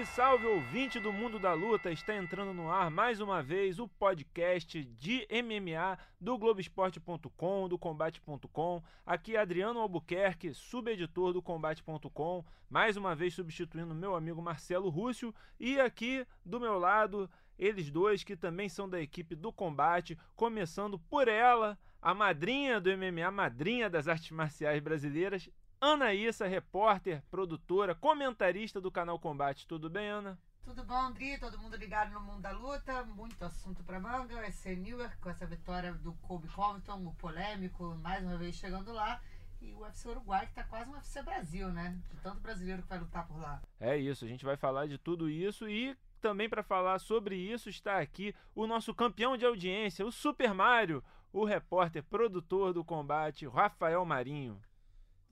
Salve, salve, ouvinte do Mundo da Luta! Está entrando no ar mais uma vez o podcast de MMA do Globoesporte.com, do Combate.com. Aqui é Adriano Albuquerque, subeditor do Combate.com, mais uma vez substituindo meu amigo Marcelo Rússio. E aqui do meu lado, eles dois que também são da equipe do Combate, começando por ela, a madrinha do MMA, madrinha das artes marciais brasileiras, Anaísa, repórter, produtora, comentarista do canal Combate. Tudo bem, Ana? Tudo bom, Andri? Todo mundo ligado no mundo da luta. Muito assunto para manga. Ser Newark com essa vitória do Kobe Covington, o polêmico, mais uma vez chegando lá. E o UFC Uruguai, que tá quase um UFC Brasil, né? De tanto brasileiro que vai lutar por lá. É isso, a gente vai falar de tudo isso e também para falar sobre isso está aqui o nosso campeão de audiência, o Super Mario, o repórter, produtor do combate, Rafael Marinho.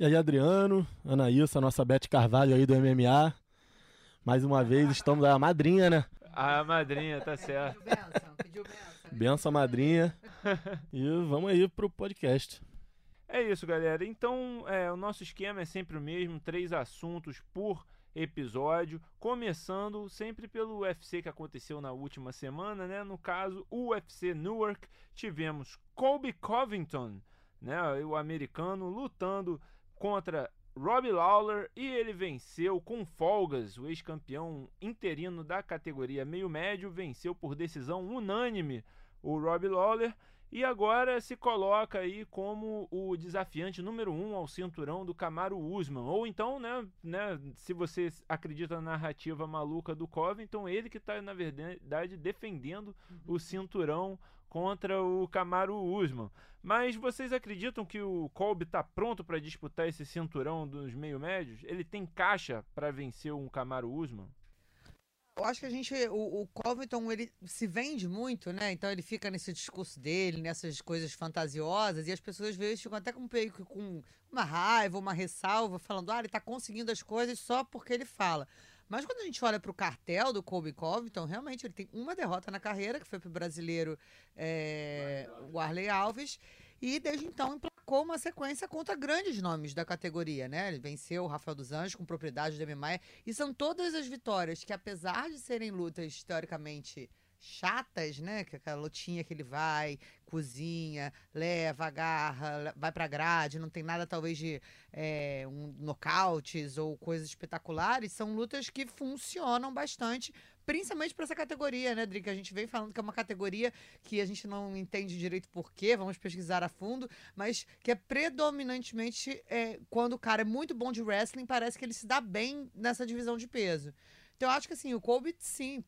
E aí, Adriano, Anaísa, nossa Beth Carvalho aí do MMA. Mais uma vez, estamos a madrinha, né? A madrinha, tá certo. Pediu benção, pediu benção. Benção, madrinha. E vamos aí pro podcast. É isso, galera. Então, é, o nosso esquema é sempre o mesmo, três assuntos por episódio, começando sempre pelo UFC que aconteceu na última semana, né? No caso, o UFC Newark, tivemos Colby Covington, né, o americano lutando contra Robbie Lawler e ele venceu com folgas. O ex-campeão interino da categoria meio médio venceu por decisão unânime o Robbie Lawler e agora se coloca aí como o desafiante número um ao cinturão do Camaro Usman. Ou então, né, né, se você acredita na narrativa maluca do Covington, ele que está, na verdade, defendendo o cinturão contra o Camaro Usman. Mas vocês acreditam que o Colby está pronto para disputar esse cinturão dos meio médios? Ele tem caixa para vencer um Camaro Usman? Eu acho que a gente, o, o Covington, ele se vende muito, né? Então ele fica nesse discurso dele, nessas coisas fantasiosas, e as pessoas veem ficam até com, com uma raiva, uma ressalva, falando, ah, ele tá conseguindo as coisas só porque ele fala. Mas quando a gente olha para o cartel do Colby Covington, realmente ele tem uma derrota na carreira, que foi para o brasileiro é, Alves, e desde então emplacou uma sequência contra grandes nomes da categoria, né? Ele venceu o Rafael dos Anjos com propriedade do MMA, e são todas as vitórias que, apesar de serem lutas teoricamente chatas, né? Que aquela lutinha que ele vai, cozinha, leva, agarra, vai pra grade, não tem nada talvez de é, um, nocautes ou coisas espetaculares, são lutas que funcionam bastante, principalmente para essa categoria, né, Dri? Que a gente vem falando que é uma categoria que a gente não entende direito por quê, vamos pesquisar a fundo, mas que é predominantemente é, quando o cara é muito bom de wrestling, parece que ele se dá bem nessa divisão de peso. Então, eu acho que assim, o Colby, sim,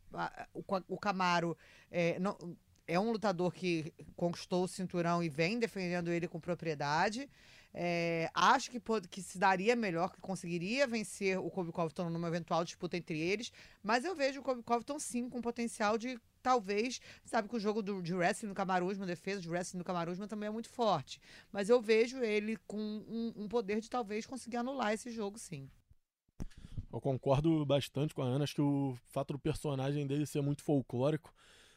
o, Camaro é, não, é um lutador que conquistou o cinturão e vem defendendo ele com propriedade. É, acho que, que se daria melhor, que conseguiria vencer o Kobe Covington numa eventual disputa entre eles, mas eu vejo o Kobe Covington sim com potencial de talvez, sabe que o jogo do, de wrestling no Camaruzma, a defesa de wrestling no Camaruzma também é muito forte, mas eu vejo ele com um, um poder de talvez conseguir anular esse jogo sim. Eu concordo bastante com a Ana, acho que o fato do personagem dele ser muito folclórico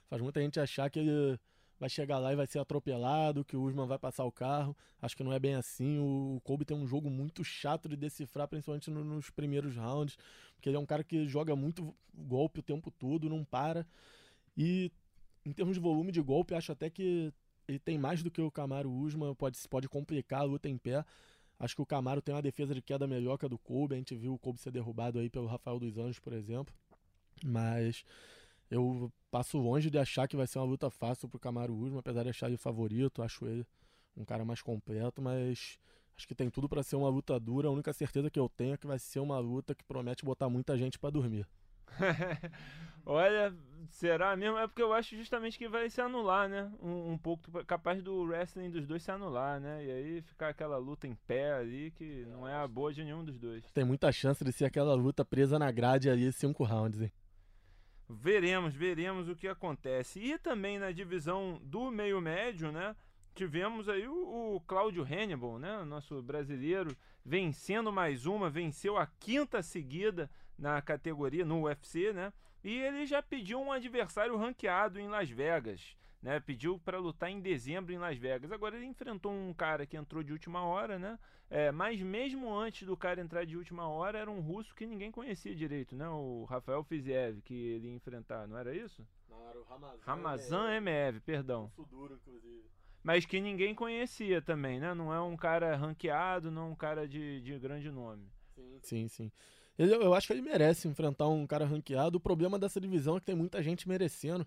faz muita gente achar que ele vai chegar lá e vai ser atropelado, que o Usman vai passar o carro. Acho que não é bem assim. O Kobe tem um jogo muito chato de decifrar, principalmente no, nos primeiros rounds, porque ele é um cara que joga muito golpe o tempo todo, não para. E em termos de volume de golpe, acho até que ele tem mais do que o Camaro Usman, pode, pode complicar a luta em pé. Acho que o Camaro tem uma defesa de queda melhor que a do Kobe. A gente viu o Kobe ser derrubado aí pelo Rafael dos Anjos, por exemplo. Mas eu passo longe de achar que vai ser uma luta fácil pro Camaro Usman, apesar de achar ele favorito. Acho ele um cara mais completo, mas acho que tem tudo para ser uma luta dura. A única certeza que eu tenho é que vai ser uma luta que promete botar muita gente para dormir. Olha, será mesmo? É porque eu acho justamente que vai se anular, né? Um, um, pouco capaz do wrestling dos dois se anular, né? E aí ficar aquela luta em pé ali que não é a boa de nenhum dos dois. Tem muita chance de ser aquela luta presa na grade ali, cinco rounds, hein? Veremos, veremos o que acontece. E também na divisão do meio médio, né? Tivemos aí o, o Cláudio Hannibal, né? Nosso brasileiro, vencendo mais uma, venceu a quinta seguida na categoria, no UFC, né? E ele já pediu um adversário ranqueado em Las Vegas, né? Pediu para lutar em dezembro em Las Vegas. Agora ele enfrentou um cara que entrou de última hora, né? É, mas mesmo antes do cara entrar de última hora, era um russo que ninguém conhecia direito, né? O Rafael Fiziev, que ele ia enfrentar, não era isso? Não, era o Ramazan. Ramazan Emeev, perdão. Suduro, inclusive. Mas que ninguém conhecia também, né? Não é um cara ranqueado, não é um cara de, de grande nome. Sim, sim. sim. Ele, eu acho que ele merece enfrentar um cara ranqueado. O problema dessa divisão é que tem muita gente merecendo.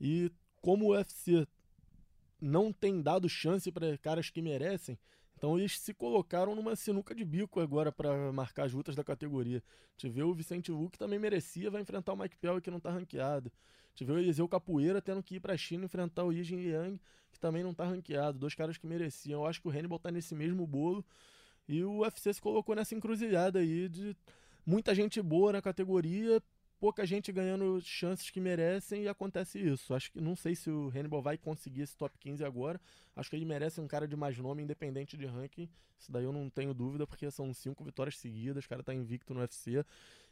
E como o UFC não tem dado chance para caras que merecem, então eles se colocaram numa sinuca de bico agora para marcar as lutas da categoria. Tive o Vicente Wu que também merecia, vai enfrentar o Mike Pell que não tá ranqueado. Tive o Eliseu Capoeira tendo que ir pra China enfrentar o Yijin Yang, que também não tá ranqueado. Dois caras que mereciam. Eu acho que o Hannibal tá nesse mesmo bolo. E o UFC se colocou nessa encruzilhada aí de muita gente boa na categoria, pouca gente ganhando chances que merecem e acontece isso. Acho que não sei se o Hannibal vai conseguir esse top 15 agora. Acho que ele merece um cara de mais nome, independente de ranking. Isso daí eu não tenho dúvida, porque são cinco vitórias seguidas. O cara tá invicto no UFC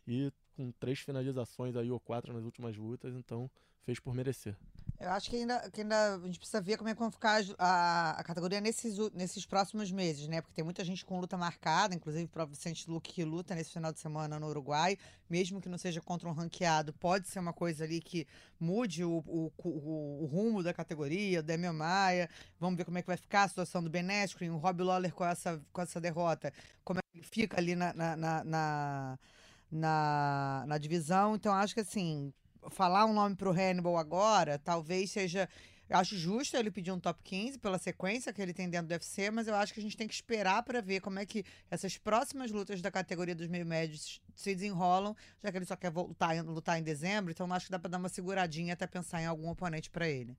e com três finalizações aí ou quatro nas últimas lutas, então fez por merecer. Eu acho que ainda, que ainda a gente precisa ver como é que vai ficar a, a categoria nesses, nesses próximos meses, né? Porque tem muita gente com luta marcada, inclusive o próprio Vicente Luque que luta nesse final de semana no Uruguai, mesmo que não seja contra um ranqueado, pode ser uma coisa ali que mude o, o, o, o rumo da categoria, o Demian Maia. Vamos ver como é que vai ficar a situação do Ben Askren, o Rob Lawler com essa, com essa derrota, como é que fica ali na, na, na, na na, na divisão. Então, acho que assim, falar um nome pro Hannibal agora, talvez seja. Eu acho justo ele pedir um top 15 pela sequência que ele tem dentro do UFC, mas eu acho que a gente tem que esperar para ver como é que essas próximas lutas da categoria dos meio médios se desenrolam, já que ele só quer voltar lutar em dezembro, então acho que dá para dar uma seguradinha até pensar em algum oponente para ele.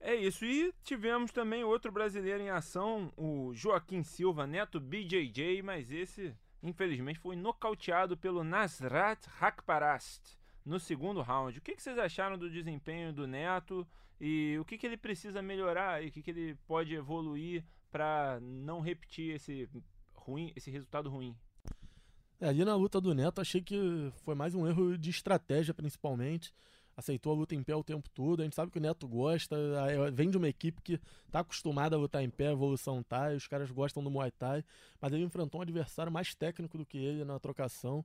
É isso. E tivemos também outro brasileiro em ação, o Joaquim Silva, neto BJJ, mas esse, infelizmente, foi nocauteado pelo Nasrat Hakparast no segundo round. O que, vocês acharam do desempenho do Neto e o que, que ele precisa melhorar e o que, que ele pode evoluir para não repetir esse, ruim, esse resultado ruim? É, ali na luta do Neto, achei que foi mais um erro de estratégia, principalmente. Aceitou a luta em pé o tempo todo. A gente sabe que o Neto gosta, vem de uma equipe que está acostumada a lutar em pé, evolução Thai, os caras gostam do Muay Thai, mas ele enfrentou um adversário mais técnico do que ele na trocação.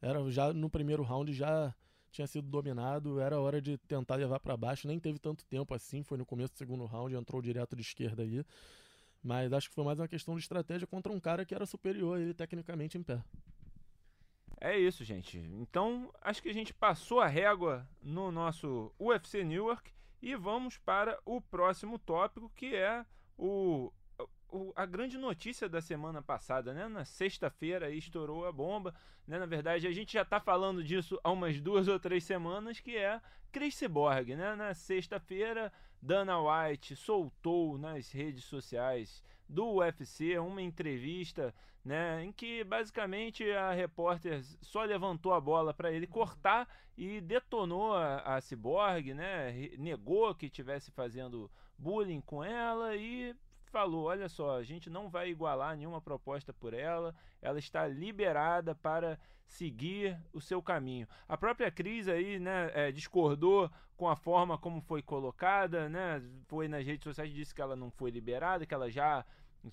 Era já no primeiro round já tinha sido dominado, era hora de tentar levar para baixo, nem teve tanto tempo assim, foi no começo do segundo round, entrou direto de esquerda aí. Mas acho que foi mais uma questão de estratégia contra um cara que era superior a ele tecnicamente em pé. É isso, gente. Então, acho que a gente passou a régua no nosso UFC Newark e vamos para o próximo tópico, que é o o, a grande notícia da semana passada, né? Na sexta-feira estourou a bomba, né? Na verdade, a gente já está falando disso há umas duas ou três semanas, que é Chris Cyborg, né? Na sexta-feira, Dana White soltou nas redes sociais do UFC uma entrevista, né, em que basicamente a repórter só levantou a bola para ele cortar e detonou a, a Cyborg, né, negou que estivesse fazendo bullying com ela e falou: olha só, a gente não vai igualar nenhuma proposta por ela, ela está liberada para seguir o seu caminho. A própria Cris aí, né, é, discordou com a forma como foi colocada, né, foi nas redes sociais disse que ela não foi liberada, que ela já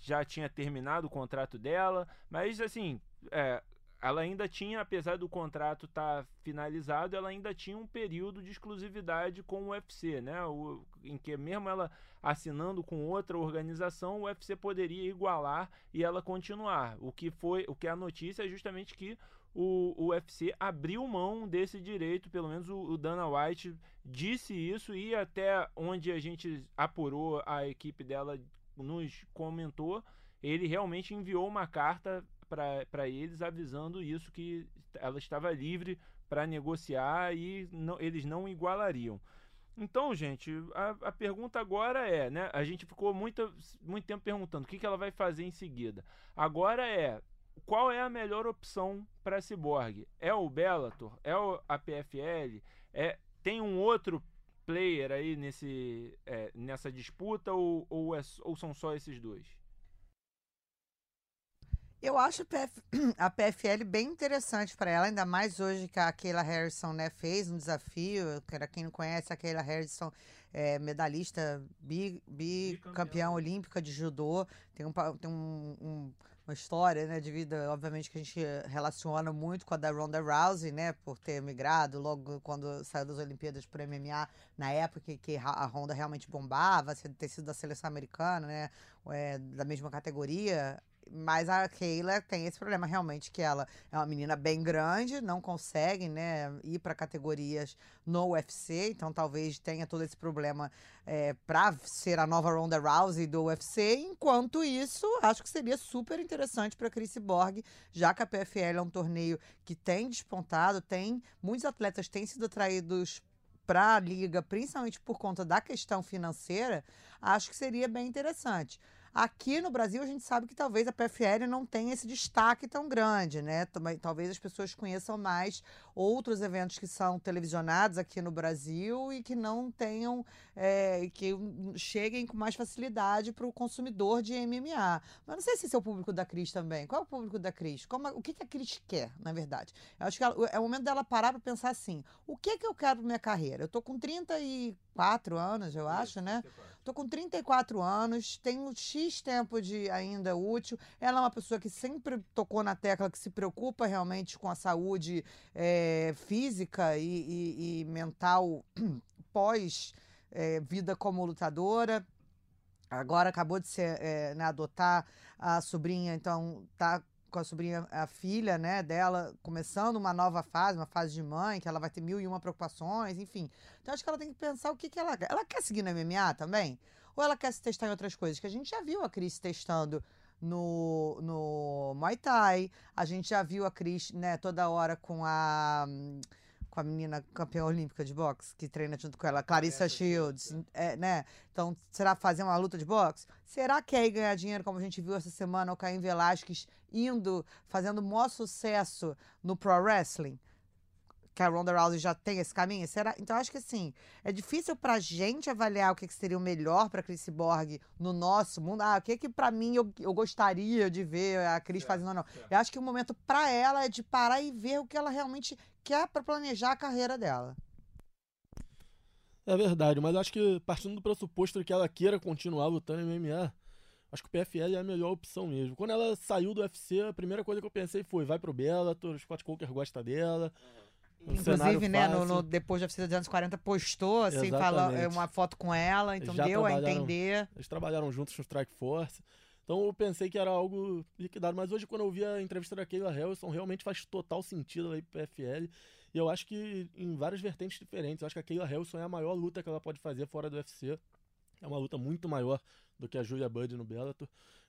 já tinha terminado o contrato dela, mas assim, é, ela ainda tinha, apesar do contrato estar tá finalizado, ela ainda tinha um período de exclusividade com o UFC, né? O, em que mesmo ela assinando com outra organização, o UFC poderia igualar e ela continuar. O que foi, o que é a notícia é justamente que o, o UFC abriu mão desse direito, pelo menos o, o Dana White disse isso e até onde a gente apurou, a equipe dela nos comentou, ele realmente enviou uma carta para eles avisando isso que ela estava livre para negociar e não, eles não igualariam. Então, gente, a, a, pergunta agora é, né? A gente ficou muito, muito tempo perguntando o que, que ela vai fazer em seguida. Agora é qual é a melhor opção para Cyborg? É o Bellator? É o, a PFL? É, tem um outro player aí nesse, é, nessa disputa ou, ou, é, ou são só esses dois? Eu acho a, PF, a PFL bem interessante para ela, ainda mais hoje que a Keila Harrison né, fez um desafio. Para quem não conhece, a Keila Harrison é medalhista bi, bicampeã olímpica de judô. Tem, um, tem um, um, uma história né, de vida, obviamente, que a gente relaciona muito com a da Ronda Rousey, né? Por ter migrado logo quando saiu das Olimpíadas para MMA, na época que a Ronda realmente bombava, ter sido da seleção americana, né? É, da mesma categoria mas a Keila tem esse problema realmente que ela é uma menina bem grande, não consegue, né, ir para categorias no UFC, então talvez tenha todo esse problema é, para ser a nova Ronda Rousey do UFC. Enquanto isso, acho que seria super interessante para Chris Borg, já que a PFL é um torneio que tem despontado, tem muitos atletas têm sido atraídos para a liga, principalmente por conta da questão financeira, acho que seria bem interessante. Aqui no Brasil, a gente sabe que talvez a PFL não tenha esse destaque tão grande, né? Talvez as pessoas conheçam mais outros eventos que são televisionados aqui no Brasil e que não tenham, é, que cheguem com mais facilidade para o consumidor de MMA. Mas não sei se esse é o público da Cris também. Qual é o público da Cris? Como, o que, que a Cris quer, na verdade? Eu acho que ela, é o momento dela parar para pensar assim: o que, que eu quero para minha carreira? Eu tô com 34 anos, eu acho, né? Tô com 34 anos, tenho X tempo de ainda útil. Ela é uma pessoa que sempre tocou na tecla que se preocupa realmente com a saúde é, física e, e, e, mental pós é, vida como lutadora. Agora acabou de ser, é, né, adotar a sobrinha, então tá com a sobrinha, a filha, né, dela, começando uma nova fase, uma fase de mãe, que ela vai ter mil e uma preocupações, enfim. Então acho que ela tem que pensar o que, que ela quer. Ela quer seguir no MMA também? Ou ela quer se testar em outras coisas? Que a gente já viu a Cris testando no, no Muay Thai, a gente já viu a Cris, né, toda hora com a com a menina campeã olímpica de boxe, que treina junto com ela, Clarissa Shields, é, né? Então, será fazer uma luta de boxe? Será que é ir ganhar dinheiro, como a gente viu essa semana, o Caim Velasquez indo, fazendo o maior sucesso no pro wrestling? que a Ronda Rousey já tem esse caminho? Será? Então, acho que assim, é difícil pra gente avaliar o que, que seria o melhor pra Chris Borg no nosso mundo. Ah, o que que pra mim eu, eu gostaria de ver a Cris fazendo ou não. Eu acho que o momento pra ela é de parar e ver o que ela realmente quer pra planejar a carreira dela. É verdade, mas acho que partindo do pressuposto de que ela queira continuar lutando em MMA, acho que o PFL é a melhor opção mesmo. Quando ela saiu do UFC, a primeira coisa que eu pensei foi: vai pro Bellator, o Scott Coker gosta dela. Uhum Inclusive, né, no, no, depois da oficina dos anos 40, postou, assim, fala, é, uma foto com ela, então deu a entender. Eles trabalharam juntos no Strike Force. Então eu pensei que era algo liquidado, mas hoje quando eu vi a entrevista da Keila Harrison, realmente faz total sentido aí pro PFL. E eu acho que em várias vertentes diferentes. Eu acho que a Keila Harrison é a maior luta que ela pode fazer fora do UFC. É uma luta muito maior do que a Julia Budd no Bellator.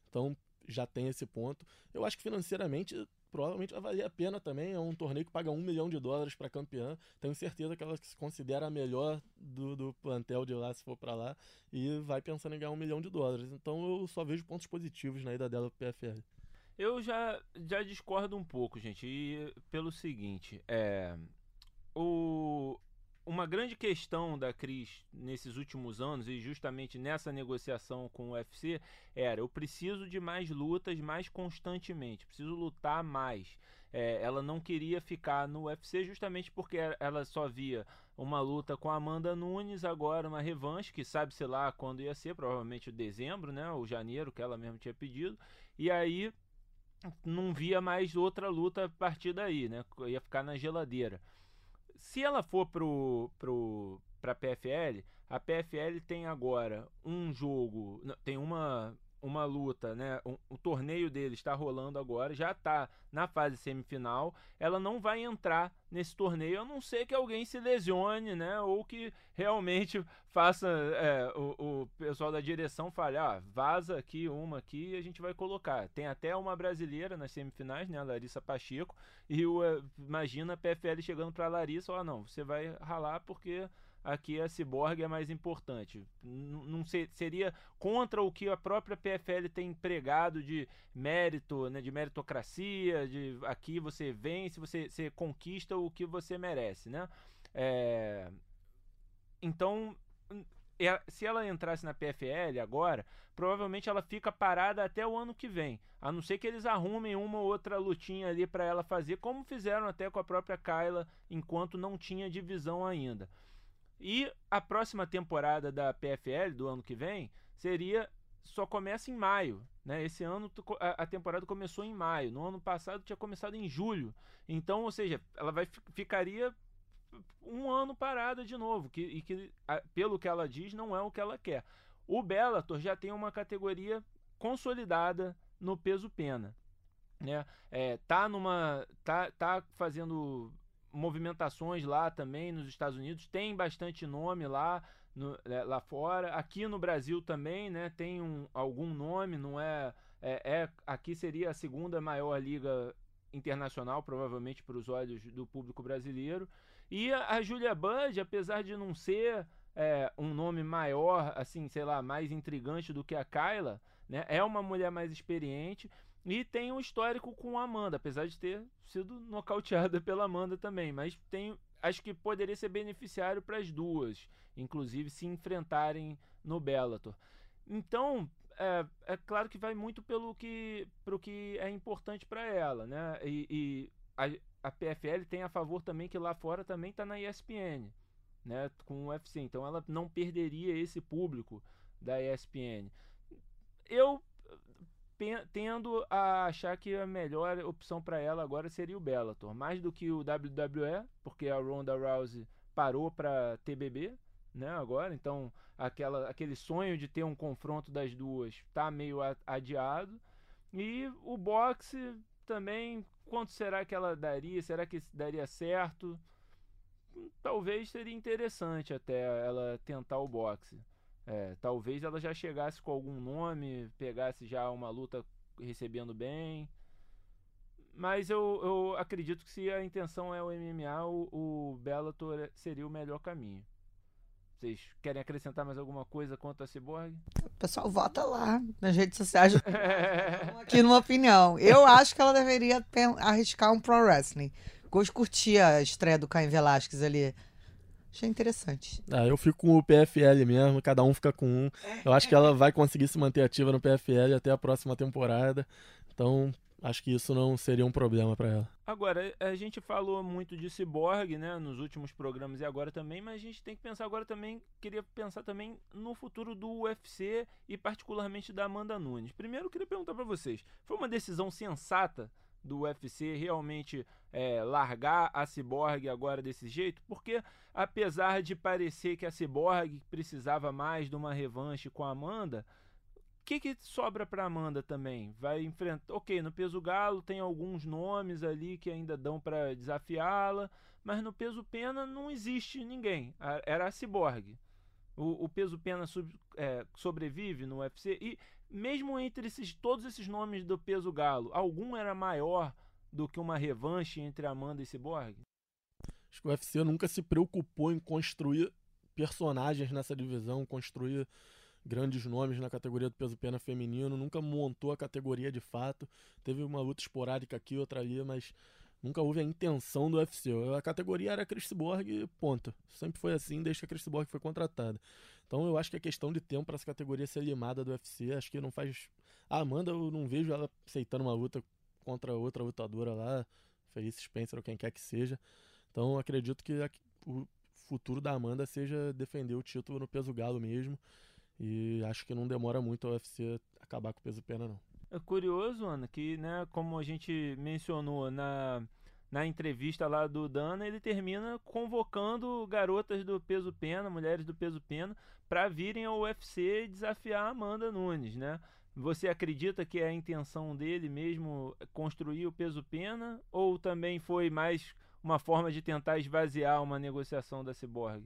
Então já tem esse ponto. Eu acho que financeiramente provavelmente vai valer a pena também. É um torneio que paga um milhão de dólares para campeã. Tenho certeza que ela se considera a melhor do, do plantel de lá, se for para lá, e vai pensando em ganhar um milhão de dólares. Então eu só vejo pontos positivos na ida dela pro PFL. Eu já, já discordo um pouco, gente, e pelo seguinte, é. O, uma grande questão da Cris nesses últimos anos e justamente nessa negociação com o UFC era eu preciso de mais lutas mais constantemente, preciso lutar mais. É, ela não queria ficar no UFC justamente porque ela só via uma luta com a Amanda Nunes, agora uma revanche, que sabe se lá quando ia ser, provavelmente dezembro, né, ou janeiro, que ela mesmo tinha pedido, e aí não via mais outra luta a partir daí, né, ia ficar na geladeira se ela for pro, pro, pra PFL, a PFL tem agora um jogo, tem uma uma luta, né? Um, o torneio dele está rolando agora, já está na fase semifinal. Ela não vai entrar nesse torneio, a não ser que alguém se lesione, né? Ou que realmente faça é, o, o, pessoal da direção fale, ah, vaza aqui uma aqui e a gente vai colocar. Tem até uma brasileira nas semifinais, né? A Larissa Pacheco. E o, é, imagina a PFL chegando para Larissa, ó, não, você vai ralar porque aqui a Cyborg é mais importante. Não ser, seria contra o que a própria PFL tem empregado de mérito, né, de meritocracia, de aqui você vence, você, você conquista o que você merece, né? É, então é- se ela entrasse na PFL agora, provavelmente ela fica parada até o ano que vem. A não ser que eles arrumem uma ou outra lutinha ali para ela fazer, como fizeram até com a própria Kyla, enquanto não tinha divisão ainda. E a próxima temporada da PFL do ano que vem seria só começa em maio, né? Esse ano a, temporada começou em maio. No ano passado tinha começado em julho. Então, ou seja, ela vai fi- ficaria um ano parada de novo, que, e que pelo que ela diz não é o que ela quer. O Bellator já tem uma categoria consolidada no peso pena, né? É, tá numa tá, tá fazendo movimentações lá também nos Estados Unidos, tem bastante nome lá no- é, lá fora. Aqui no Brasil também, né? Tem um, algum nome, não é, é, é- aqui seria a segunda maior liga internacional, provavelmente para os olhos do público brasileiro. E a, a Julia Budd, apesar de não ser é, um nome maior, assim, sei lá, mais intrigante do que a Kyla, né? É uma mulher mais experiente e tem um histórico com a Amanda, apesar de ter sido nocauteada pela Amanda também, mas tem, acho que poderia ser beneficiário para as duas, inclusive se enfrentarem no Bellator. Então, é, é claro que vai muito pelo que, pro que é importante para ela, né? E, e a, a PFL tem a favor também que lá fora também está na ESPN, né? Com o UFC, então ela não perderia esse público da ESPN. Eu tendo a achar que a melhor opção para ela agora seria o Bellator, mais do que o WWE, porque a Ronda Rousey parou para TBB, né, agora, então aquela, aquele sonho de ter um confronto das duas tá meio adiado. E o boxe também, quanto será que ela daria? Será que daria certo? Talvez seria interessante até ela tentar o boxe. É, talvez ela já chegasse com algum nome, pegasse já uma luta recebendo bem. Mas eu, eu acredito que se a intenção é o MMA, o, o Bellator seria o melhor caminho. Vocês querem acrescentar mais alguma coisa quanto a Cyborg? Pessoal vota lá nas redes sociais. aqui numa opinião. Eu acho que ela deveria arriscar um pro wrestling. Gosto curtir a estreia do Caio Velasquez ali. Achei interessante. Ah, eu fico com o PFL mesmo, cada um fica com um. Eu acho que ela vai conseguir se manter ativa no PFL até a próxima temporada. Então, acho que isso não seria um problema pra ela. Agora, a gente falou muito de Cyborg, né, nos últimos programas e agora também, mas a gente tem que pensar agora também, queria pensar também no futuro do UFC e particularmente da Amanda Nunes. Primeiro, eu queria perguntar pra vocês, foi uma decisão sensata do UFC realmente é, largar a Cyborg agora desse jeito? Porque apesar de parecer que a Cyborg precisava mais de uma revanche com a Amanda, o que, que sobra para Amanda também? Vai enfrentar. Ok, no peso galo tem alguns nomes ali que ainda dão para desafiá-la, mas no peso pena não existe ninguém. Era a Cyborg. O, o peso pena sub- é, sobrevive no UFC e mesmo entre esses, todos esses nomes do peso galo, algum era maior do que uma revanche entre Amanda e Cyborg? Acho que o UFC nunca se preocupou em construir personagens nessa divisão, construir grandes nomes na categoria do peso pena feminino, nunca montou a categoria de fato. Teve uma luta esporádica aqui, outra ali, mas nunca houve a intenção do UFC. A categoria era Chris Borg ponto. Sempre foi assim desde que a Chris Borg foi contratada. Então eu acho que é questão de tempo para essa categoria ser limada do UFC. Acho que não faz. A Amanda, eu não vejo ela aceitando uma luta contra outra lutadora lá, Felice Spencer ou quem quer que seja. Então acredito que a- o futuro da Amanda seja defender o título no peso galo mesmo. E acho que não demora muito a UFC acabar com o peso pena, não. É curioso, Ana, que, né, como a gente mencionou na, na entrevista lá do Dana, ele termina convocando garotas do peso pena, mulheres do peso pena, para virem ao UFC e desafiar a Amanda Nunes, né? Você acredita que é a intenção dele mesmo construir o peso pena ou também foi mais uma forma de tentar esvaziar uma negociação da Cyborg?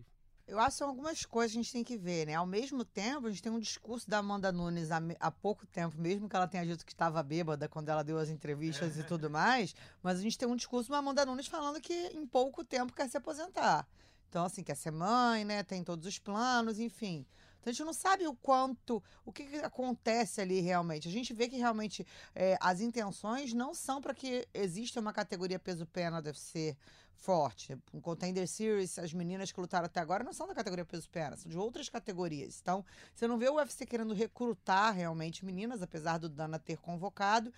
Eu acho que são algumas coisas que a gente tem que ver, né? Ao mesmo tempo, a gente tem um discurso da Amanda Nunes há, há pouco tempo, mesmo que ela tenha dito que estava bêbada quando ela deu as entrevistas e tudo mais, mas a gente tem um discurso da Amanda Nunes falando que em pouco tempo quer se aposentar. Então, assim, quer ser mãe, né? Tem todos os planos, enfim. Então a gente não sabe o quanto, o que, que acontece ali realmente. A gente vê que realmente é, as intenções não são para que exista uma categoria peso-pena deve ser forte. Um Contender Series, as meninas que lutaram até agora não são da categoria peso-pena, são de outras categorias. Então, você não vê o UFC querendo recrutar realmente meninas, apesar do Dana ter convocado.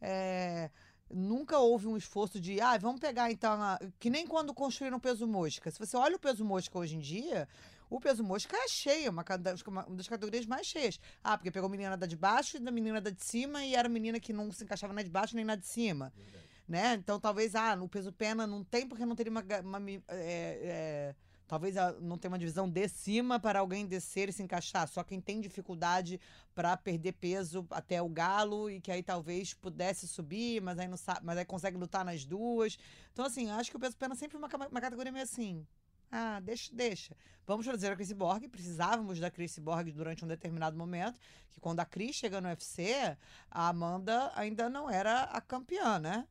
É, nunca houve um esforço de, ah, vamos pegar então, a... que nem quando construíram o peso mosca. Se você olha o peso mosca hoje em dia, o peso mosca é cheio, uma, uma das categorias mais cheias. Ah, porque pegou a menina da de baixo e da menina da de cima e era menina que não se encaixava na de baixo nem na de cima. Verdade né? Então talvez, ah, no peso pena não tem porque não teria uma. uma é, é, talvez não tenha uma divisão de cima para alguém descer e se encaixar. Só quem tem dificuldade para perder peso até o galo e que aí talvez pudesse subir, mas aí não sabe, mas aí consegue lutar nas duas. Então, assim, acho que o peso pena é sempre uma, uma categoria meio assim. Ah, deixa, deixa. Vamos trazer a Chris Borg. Precisávamos da Chris Borg durante um determinado momento. Que quando a Chris chega no UFC, a Amanda ainda não era a campeã, né?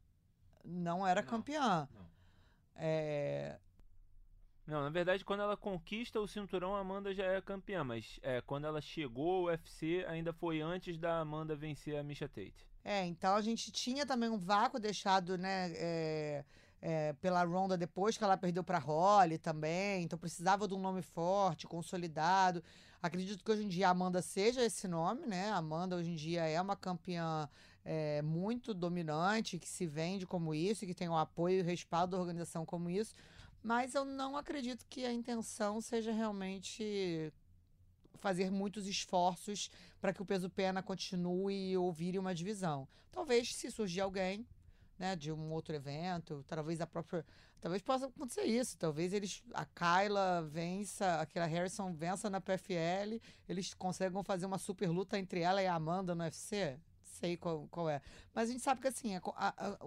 Não era não, campeã. Não. É... não, na verdade, quando ela conquista o cinturão, a Amanda já é campeã, mas é, quando ela chegou ao UFC, ainda foi antes da Amanda vencer a Misha Tate. É, então a gente tinha também um vácuo deixado, né, é, é, pela Ronda depois que ela perdeu para Holly também, então precisava de um nome forte, consolidado. Acredito que hoje em dia a Amanda seja esse nome, né? A Amanda hoje em dia é uma campeã é, muito dominante, que se vende como isso, que tem o apoio e o respaldo da organização como isso, mas eu não acredito que a intenção seja realmente fazer muitos esforços para que o peso pena continue ou vire uma divisão. Talvez se surgir alguém, né, de um outro evento, talvez a própria, talvez possa acontecer isso, talvez eles a Kyla vença, aquela Harrison vença na PFL, eles conseguem fazer uma super luta entre ela e a Amanda no UFC sei qual, qual é. Mas a gente sabe que assim, a, a,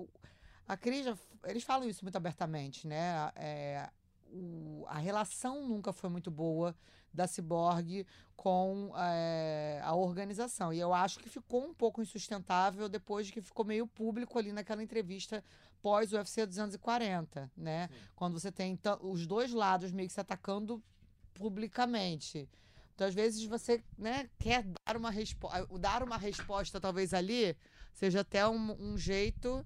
a Cris, eles falam isso muito abertamente, né? É, o, a relação nunca foi muito boa da Cyborg com é, a organização. E eu acho que ficou um pouco insustentável depois de que ficou meio público ali naquela entrevista pós UFC 240, né? Sim. Quando você tem os dois lados meio que se atacando publicamente. Então, às vezes, você né, quer dar uma, dar uma resposta, talvez ali, seja até um, um jeito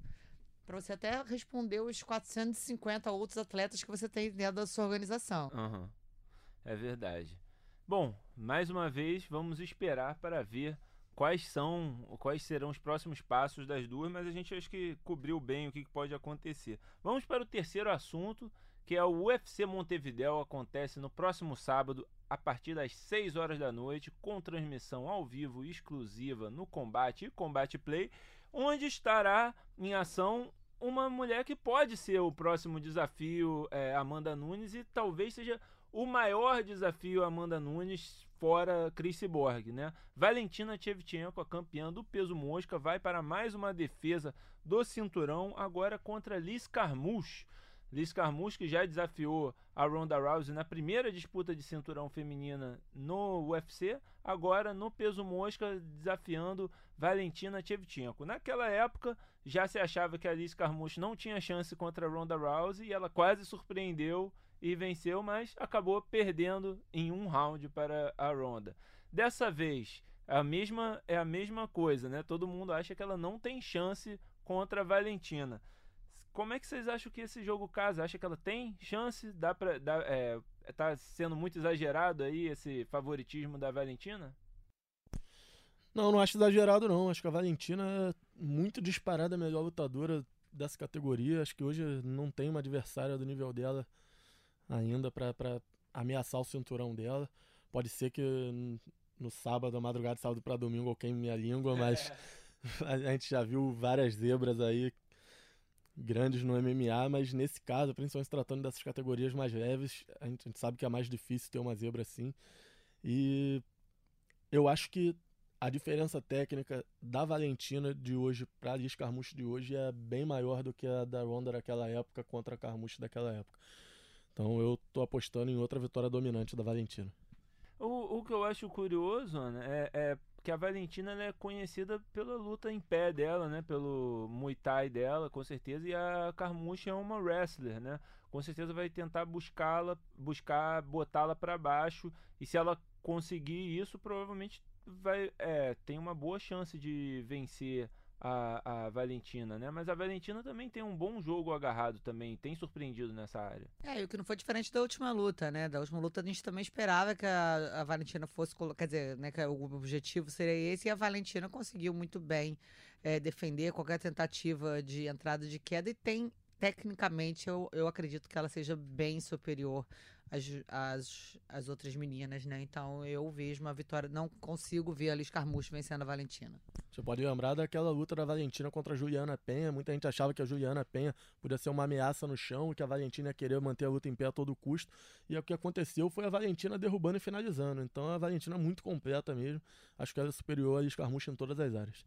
para você até responder os 450 outros atletas que você tem dentro da sua organização. Uhum. É verdade. Bom, mais uma vez, vamos esperar para ver quais são, quais serão os próximos passos das duas, mas a gente acho que cobriu bem o que pode acontecer. Vamos para o terceiro assunto, que é o UFC Montevideo, acontece no próximo sábado, a partir das 6 horas da noite, com transmissão ao vivo exclusiva no Combate e Combate Play, onde estará em ação uma mulher que pode ser o próximo desafio é, Amanda Nunes e talvez seja o maior desafio Amanda Nunes fora Chris Borg, né? Valentina Shevchenko, a campeã do peso mosca, vai para mais uma defesa do cinturão agora contra Liz Carmouche. Liz Carmouche, já desafiou a Ronda Rousey na primeira disputa de cinturão feminina no UFC, agora no peso mosca desafiando Valentina Shevchenko. Naquela época já se achava que a Liz Carmouche não tinha chance contra a Ronda Rousey e ela quase surpreendeu e venceu, mas acabou perdendo em um round para a Ronda. Dessa vez a mesma é a mesma coisa, né? Todo mundo acha que ela não tem chance contra a Valentina. Como é que vocês acham que esse jogo casa? Acha que ela tem chance? Dá pra, dá, é, tá sendo muito exagerado aí esse favoritismo da Valentina? Não, não acho exagerado não. Acho que a Valentina é muito disparada a melhor lutadora dessa categoria. Acho que hoje não tem uma adversária do nível dela ainda para ameaçar o cinturão dela. Pode ser que no sábado, madrugada, sábado para domingo, eu queime minha língua, mas a gente já viu várias zebras aí grandes no MMA, mas nesse caso, principalmente se tratando dessas categorias mais leves, a gente, a gente, sabe que é mais difícil ter uma zebra assim. E eu acho que a diferença técnica da Valentina de hoje para a Liz Carmouche de hoje é bem maior do que a da Ronda daquela época contra a Carmouche daquela época. Então eu tô apostando em outra vitória dominante da Valentina. O, o que eu acho curioso, Ana, é, é que a Valentina é conhecida pela luta em pé dela, né? Pelo Muay Thai dela, com certeza. E a Carmouche é uma wrestler, né? Com certeza vai tentar buscá-la, buscar botá-la para baixo. E se ela conseguir isso, provavelmente vai é, tem uma boa chance de vencer a, a Valentina, né? Mas a Valentina também tem um bom jogo agarrado também, tem surpreendido nessa área. É, e o que não foi diferente da última luta, né? Da última luta a gente também esperava que a, a Valentina fosse colocar, quer dizer, né, que o objetivo seria esse, e a Valentina conseguiu muito bem é, defender qualquer tentativa de entrada de queda e tem tecnicamente eu, eu acredito que ela seja bem superior às, às, às outras meninas, né? Então eu vejo uma vitória. Não consigo ver a Liz Carmucho vencendo a Valentina. Você pode lembrar daquela luta da Valentina contra a Juliana Penha. Muita gente achava que a Juliana Penha podia ser uma ameaça no chão, que a Valentina ia querer manter a luta em pé a todo custo. E o que aconteceu foi a Valentina derrubando e finalizando. Então a Valentina é muito completa mesmo. Acho que ela é superior a Liz Carmucho em todas as áreas.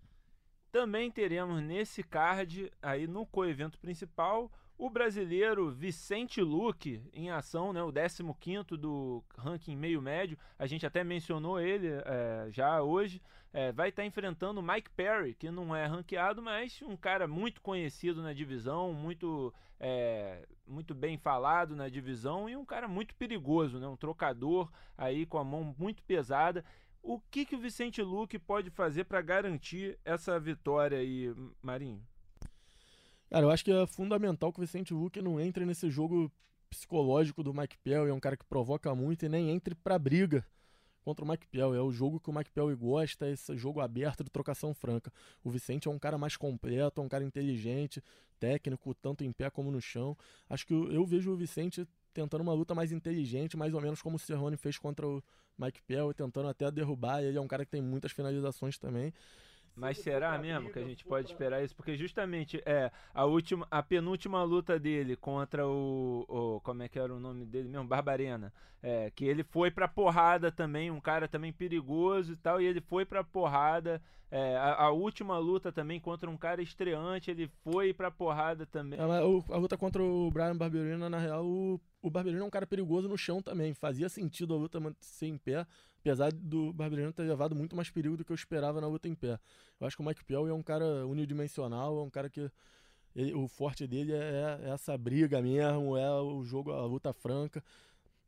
Também teremos nesse card, aí no coevento principal, o brasileiro Vicente Luque em ação, né, o 15 do ranking meio médio, a gente até mencionou ele é, já hoje, é, vai estar tá enfrentando Mike Perry, que não é ranqueado, mas um cara muito conhecido na divisão, muito, é, muito bem falado na divisão e um cara muito perigoso, né, um trocador aí com a mão muito pesada. O que, que o Vicente Luque pode fazer para garantir essa vitória aí, Marinho? Cara, eu acho que é fundamental que o Vicente Luque não entre nesse jogo psicológico do Mike Pell, é um cara que provoca muito e nem entre pra briga contra o Mike Pell. É o jogo que o Mike Pell gosta, esse jogo aberto de trocação franca. O Vicente é um cara mais completo, é um cara inteligente, técnico, tanto em pé como no chão. Acho que eu, eu vejo o Vicente tentando uma luta mais inteligente, mais ou menos como o Cerrone fez contra o Mike Pell, tentando até derrubar. Ele é um cara que tem muitas finalizações também. Mas será mesmo que a gente pode esperar isso? Porque justamente é a última, a penúltima luta dele contra o, o como é que era o nome dele mesmo, Barbarena, é, que ele foi pra porrada também, um cara também perigoso e tal, e ele foi pra porrada. É, a, a, última luta também contra um cara estreante, ele foi pra porrada também. É, a, a, luta contra o Brian Barberena, na real, o, o Barberena é um cara perigoso no chão também. Fazia sentido a luta ser em pé, apesar do Barberena ter levado muito mais perigo do que eu esperava na luta em pé. Eu acho que o Mike Pell é um cara unidimensional, é um cara que ele, o forte dele é, é, essa briga mesmo, é o jogo, a luta franca.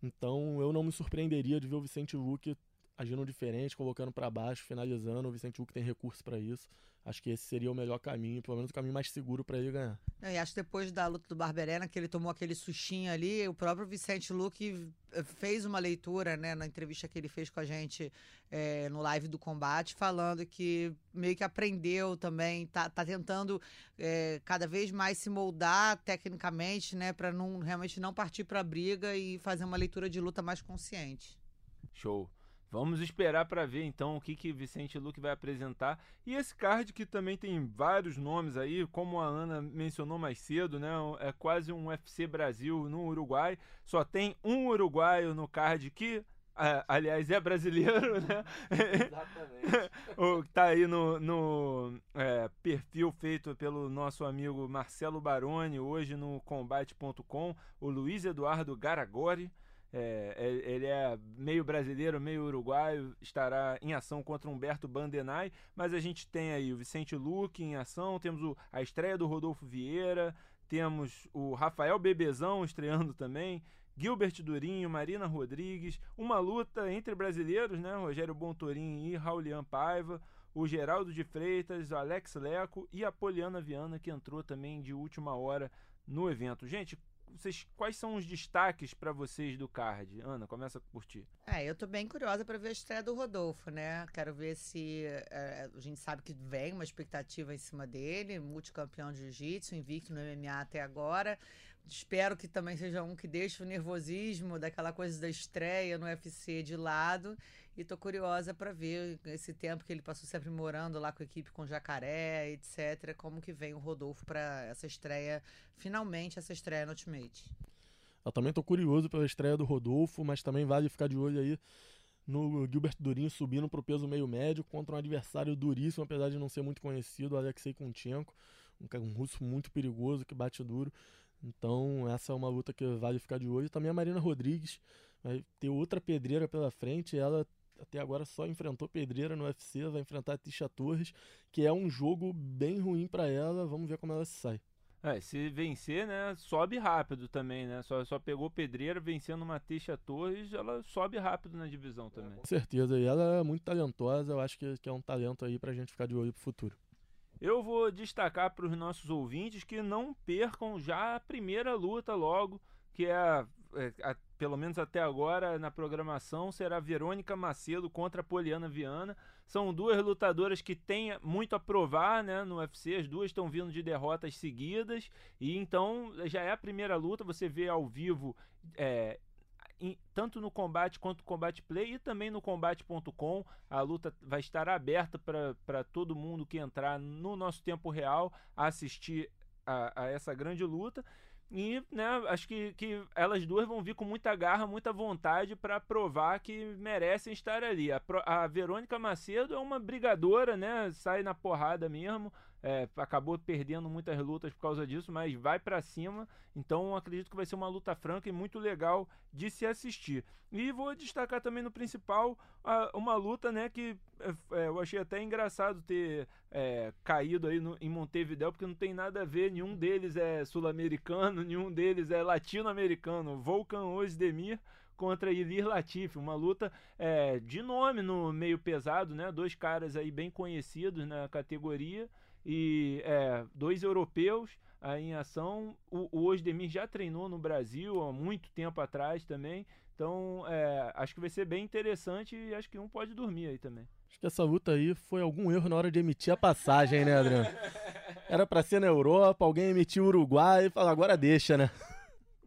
Então eu não me surpreenderia de ver o Vicente Luque agindo diferente, colocando para baixo, finalizando. O Vicente Luque tem recurso para isso. Acho que esse seria o melhor caminho, pelo menos o caminho mais seguro para ele ganhar. e acho que depois da luta do Barberena, que ele tomou aquele sustinho ali, o próprio Vicente Luque eh, fez uma leitura, né, na entrevista que ele fez com a gente é, no live do combate, falando que meio que aprendeu também, tá, tá tentando é, cada vez mais se moldar tecnicamente, né, para não realmente não partir para briga e fazer uma leitura de luta mais consciente. Show. Vamos esperar para ver então o que que Vicente Luque vai apresentar. E esse card que também tem vários nomes aí, como a Ana mencionou mais cedo, né? É quase um UFC Brasil no Uruguai. Só tem um uruguaio no card que aliás, é brasileiro, né? Exatamente. o tá aí no, no é, perfil feito pelo nosso amigo Marcelo Baroni, hoje no combate.com, o Luiz Eduardo Garagori. É, é, ele é meio brasileiro, meio uruguaio, estará em ação contra Humberto Bandenay, mas a gente tem aí o Vicente Luque em ação, temos o, a estreia do Rodolfo Vieira, temos o Rafael Bebezão estreando também, Gilbert Durinho, Marina Rodrigues, uma luta entre brasileiros, né? Rogério Bontorin e Raulian Paiva, o Geraldo de Freitas, o Alex Leco e a Poliana Viana, que entrou também de última hora no evento. Gente, vocês, quais são os destaques para vocês do card? Ana, começa por ti. É, eu tô bem curiosa para ver a estreia do Rodolfo, né? Quero ver se é, a gente sabe que vem uma expectativa em cima dele, multicampeão de jiu-jitsu, invicto no MMA até agora. Espero que também seja um que deixe o nervosismo daquela coisa da estreia no UFC de lado. E tô curiosa para ver esse tempo que ele passou se aprimorando lá com a equipe com Jacaré, etc. Como que vem o Rodolfo para essa estreia, finalmente essa estreia no Ultimate. Eu também tô curioso pela estreia do Rodolfo, mas também vale ficar de olho aí no Gilbert Durinho subindo para o peso meio médio contra um adversário duríssimo, apesar de não ser muito conhecido, Alexei Kunchenko, um, russo muito perigoso que bate duro. Então, essa é uma luta que vale ficar de olho. Também a Marina Rodrigues vai ter outra pedreira pela frente. Ela até agora só enfrentou pedreira no UFC, vai enfrentar a Tisha Torres, que é um jogo bem ruim para ela. Vamos ver como ela se sai. É, se vencer, né, sobe rápido também, né? Só, só pegou pedreira vencendo uma Teixa Torres, ela sobe rápido na divisão também. Com certeza, e ela é muito talentosa, eu acho que, que é um talento aí pra gente ficar de olho pro futuro. Eu vou destacar para os nossos ouvintes que não percam já a primeira luta logo, que é, a, é a, pelo menos até agora na programação, será Verônica Macedo contra Poliana Viana. São duas lutadoras que têm muito a provar né, no UFC, as duas estão vindo de derrotas seguidas, e então já é a primeira luta, você vê ao vivo é, tanto no combate quanto no combate play e também no combate.com. A luta vai estar aberta para todo mundo que entrar no nosso tempo real assistir a, a essa grande luta. E né, acho que, que elas duas vão vir com muita garra, muita vontade para provar que merecem estar ali. A, a Verônica Macedo é uma brigadora, né? Sai na porrada mesmo. É, acabou perdendo muitas lutas por causa disso, mas vai para cima. Então acredito que vai ser uma luta franca e muito legal de se assistir. E vou destacar também no principal a, uma luta, né, que é, é eu achei até engraçado ter é, caído aí no, em Montevideo, porque não tem nada a ver. Nenhum deles é sul-americano, nenhum deles é latino-americano. Volkan Ozdemir contra Ilir Latif, uma luta é, de nome no meio pesado, né? Dois caras aí bem conhecidos na categoria e é, dois europeus aí em ação. O, o Osdemir já treinou no Brasil há muito tempo atrás também. Então, é, acho que vai ser bem interessante e acho que um pode dormir aí também. Acho que essa luta aí foi algum erro na hora de emitir a passagem, né, Adriano? Era para ser na Europa, alguém emitiu Uruguai e falou, agora deixa, né?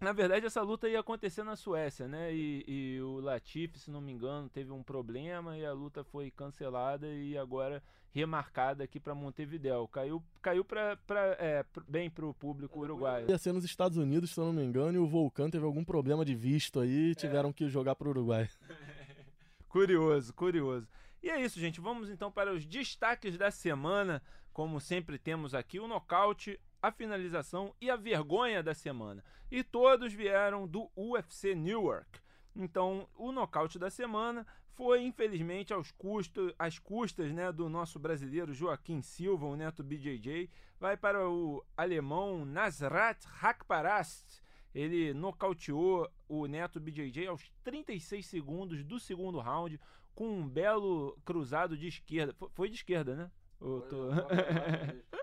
Na verdade, essa luta ia acontecer na Suécia, né? E, e, o Latifi, se não me engano, teve um problema e a luta foi cancelada e agora remarcada aqui para Montevideo. Caiu, caiu pra, pra, é, bem para o público uruguaio. Ia ser nos Estados Unidos, se eu não me engano, e o Volcan teve algum problema de visto aí e tiveram é. que jogar para o Uruguai. curioso, curioso. E é isso, gente. Vamos então para os destaques da semana. Como sempre temos aqui o nocaute, a finalização e a vergonha da semana. E todos vieram do UFC Newark. Então, o nocaute da semana foi, infelizmente, aos custos, às custas né, do nosso brasileiro Joaquim Silva, o neto BJJ. Vai para o alemão Nasrat Hakparast. Ele nocauteou o neto BJJ aos 36 segundos do segundo round com um belo cruzado de esquerda. Foi de esquerda, né? Foi, tô...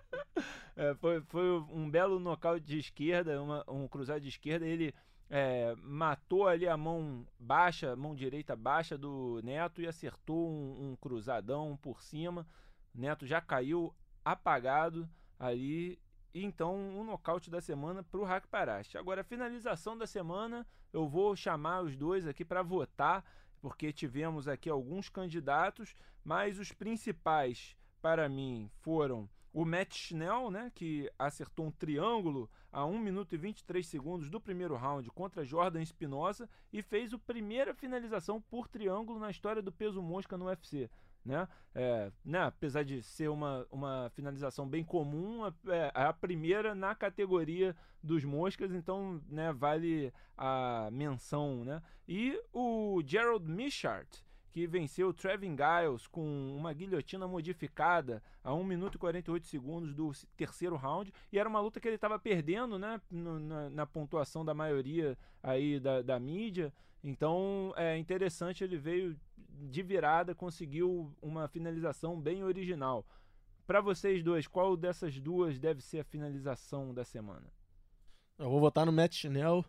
é, foi, foi um belo nocaute de esquerda, uma, um cruzado de esquerda. Ele é, matou ali a mão baixa, mão direita baixa do Neto e acertou um, um cruzadão por cima. Neto já caiu apagado ali. Então, um nocaute da semana para o Hack Paraste. Agora, finalização da semana, eu vou chamar os dois aqui para votar, porque tivemos aqui alguns candidatos, mas os principais para mim foram o Matt Schnell, né, que acertou um triângulo a 1 minuto e 23 segundos do primeiro round contra Jordan Espinosa e fez a primeira finalização por triângulo na história do peso mosca no UFC. Né? É, né? Apesar de ser uma, uma finalização bem comum, é, é a primeira na categoria dos moscas, então né, vale a menção. Né? E o Gerald Michart, que venceu Trevin Giles com uma guilhotina modificada a 1 minuto e 48 segundos do terceiro round. E era uma luta que ele estava perdendo né, na, na, pontuação da maioria aí da, da mídia. Então é interessante, ele veio de virada, conseguiu uma finalização bem original. Para vocês dois, qual dessas duas deve ser a finalização da semana? Eu vou votar no Matt Schnell.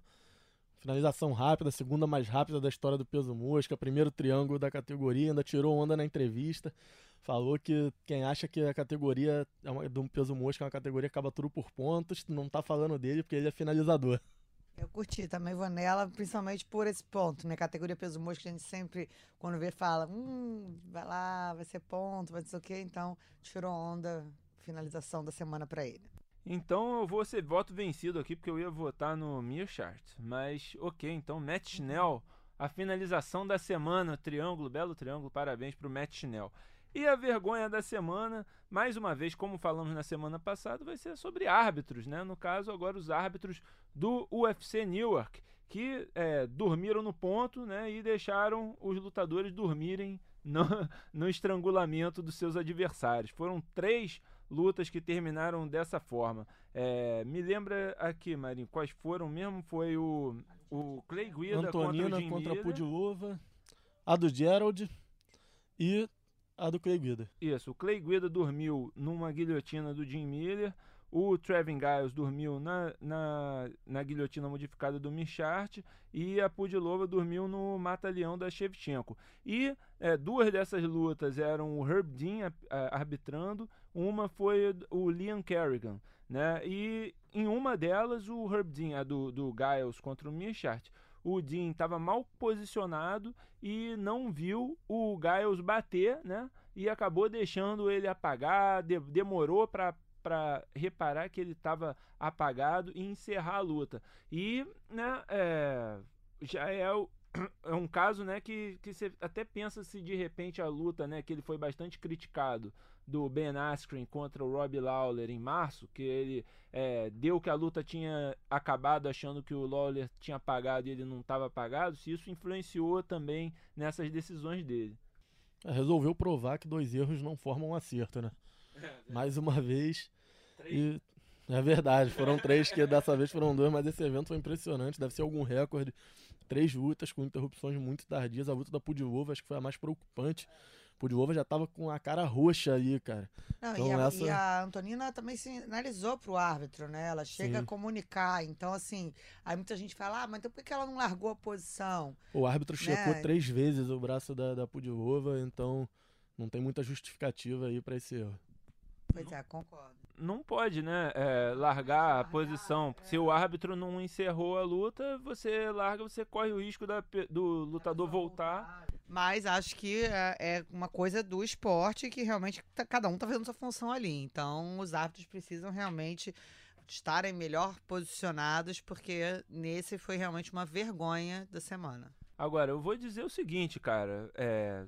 Finalização rápida, segunda mais rápida da história do peso mosca, primeiro triângulo da categoria, ainda tirou onda na entrevista. Falou que quem acha que a categoria é uma, do peso mosca é uma categoria que acaba tudo por pontos, não tá falando dele porque ele é finalizador. Eu curti também vou nela, principalmente por esse ponto, né? Categoria peso mosca, a gente sempre, quando vê, fala, hum, vai lá, vai ser ponto, vai ser o quê? Então, tirou onda, finalização da semana para ele. Então eu vou ser voto vencido aqui, porque eu ia votar no Mearchart. Mas ok, então Matt Schnell, a finalização da semana, triângulo, belo triângulo, parabéns para o Matt Schnell. E a vergonha da semana, mais uma vez, como falamos na semana passada, vai ser sobre árbitros, né? No caso, agora os árbitros do UFC Newark, que é, dormiram no ponto né? e deixaram os lutadores dormirem no, no estrangulamento dos seus adversários. Foram três lutas que terminaram dessa forma. É, me lembra aqui, Marinho, quais foram mesmo? Foi o, o Clay Guida Antonina contra o contra Miller. Pudilova, a do Gerald e a do Clay Guida. Isso, o Clay Guida dormiu numa guilhotina do Jim Miller, o Trevin Giles dormiu na, na, na guilhotina modificada do Michart e a Pudilova dormiu no mata-leão da Shevchenko. E é, duas dessas lutas eram o Herb Dean a- arbitrando, uma foi o Liam Kerrigan. Né? E em uma delas, o Herb Dean, a do, do Giles contra o Michart, o Dean estava mal posicionado e não viu o Giles bater, né? E acabou deixando ele apagar, de- demorou para para reparar que ele estava apagado e encerrar a luta. E, né, é, já é, o- é um caso, né, que, que você até pensa se de repente a luta, né, que ele foi bastante criticado do Ben Askren contra o Rob Lawler em março, que ele é, deu que a luta tinha acabado achando que o Lawler tinha apagado e ele não estava apagado, se isso influenciou também nessas decisões dele. É, Resolveu provar que dois erros não formam um acerto, né? Mais uma vez. E é verdade, foram três que dessa vez foram dois, mas esse evento foi impressionante, deve ser algum recorde. Três lutas com interrupções muito tardias. A luta da Pudilova acho que foi a mais preocupante. Pudilova já tava com a cara roxa ali, cara. Não, Então e, a, essa- e a Antonina também sinalizou pro árbitro, né? Ela chega a Sim. comunicar. Então, assim, aí muita gente fala, ah, mas então por que ela não largou a posição? O árbitro checou Né? três vezes o braço da, da Pudilova, então não tem muita justificativa aí pra esse erro. Pois é, concordo. não pode, né, é, largar a posição. Se o árbitro não encerrou a luta, você larga, você corre o risco da do lutador voltar. Mas acho que é, é uma coisa do esporte que realmente tá- cada um tá fazendo sua função ali. Então, os árbitros precisam realmente estarem melhor posicionados, porque nesse foi realmente uma vergonha da semana. Agora, eu vou dizer o seguinte, cara, é,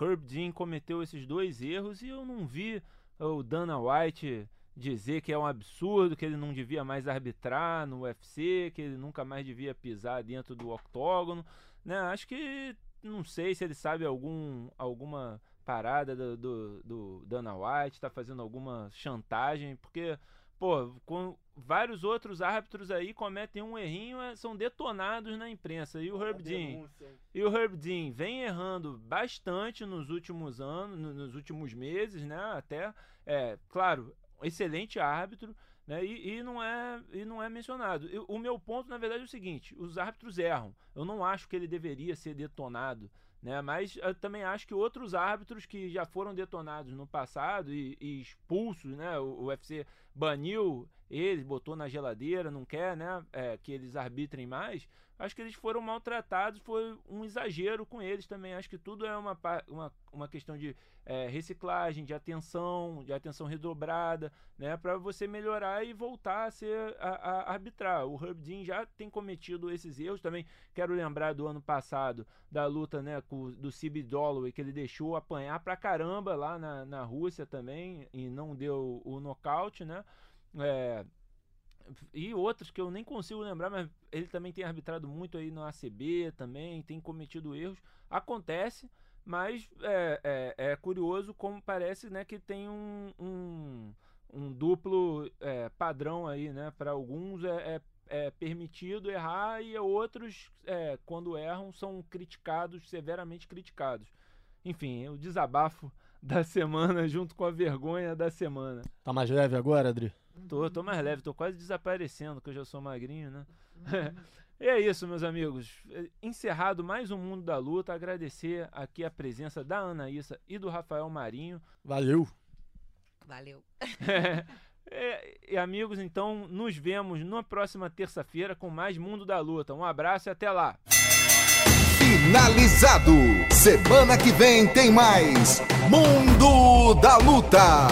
Herb Dean cometeu esses dois erros e eu não vi o Dana White dizer que é um absurdo, que ele não devia mais arbitrar no UFC, que ele nunca mais devia pisar dentro do octógono, né? Acho que não sei se ele sabe algum alguma parada do, do, do Dana White, tá fazendo alguma chantagem, porque pô, com vários outros árbitros aí cometem um errinho, é, são detonados na imprensa. E o Herb Dean, e o Herb Dean vem errando bastante nos últimos anos, no- nos últimos meses, né? Até, é, claro, excelente árbitro, né? E, e não é e não é mencionado. Eu- o meu ponto, na verdade, é o seguinte: os árbitros erram. Eu não acho que ele deveria ser detonado. Né, mas eu também acho que outros árbitros que já foram detonados no passado e, e expulsos, né? O, o UFC baniu eles, botou na geladeira, não quer, né? é, que eles arbitrem mais. Acho que eles foram maltratados, foi um exagero com eles também. Acho que tudo é uma, uma, uma questão de é, reciclagem, de atenção, de atenção redobrada, né, para você melhorar e voltar a ser a, a arbitrar. O Herb Dean já tem cometido esses erros também. Quero lembrar do ano passado da luta, né, com, do Cib Dolloway que ele deixou apanhar pra caramba lá na, na Rússia também e não deu o nocaute, né? É, e outros que eu nem consigo lembrar, mas ele também tem arbitrado muito aí no ACB também, tem cometido erros. Acontece, mas é, é, é curioso como parece né, que tem um, um, um duplo é, padrão aí, né? Para alguns é, é, é permitido errar e outros, é, quando erram, são criticados, severamente criticados. Enfim, o desabafo da semana junto com a vergonha da semana. Tá mais leve agora, Adri? Tô, tô mais leve, tô quase desaparecendo, que eu já sou magrinho, né? e é isso, meus amigos. É, Encerrado mais um Mundo da Luta, agradecer aqui a presença da Anaísa e do Rafael Marinho. Valeu! Valeu. É, e amigos, então nos vemos na próxima terça-feira com mais Mundo da Luta. Um abraço e até lá! Finalizado. Semana que vem tem mais Mundo da Luta.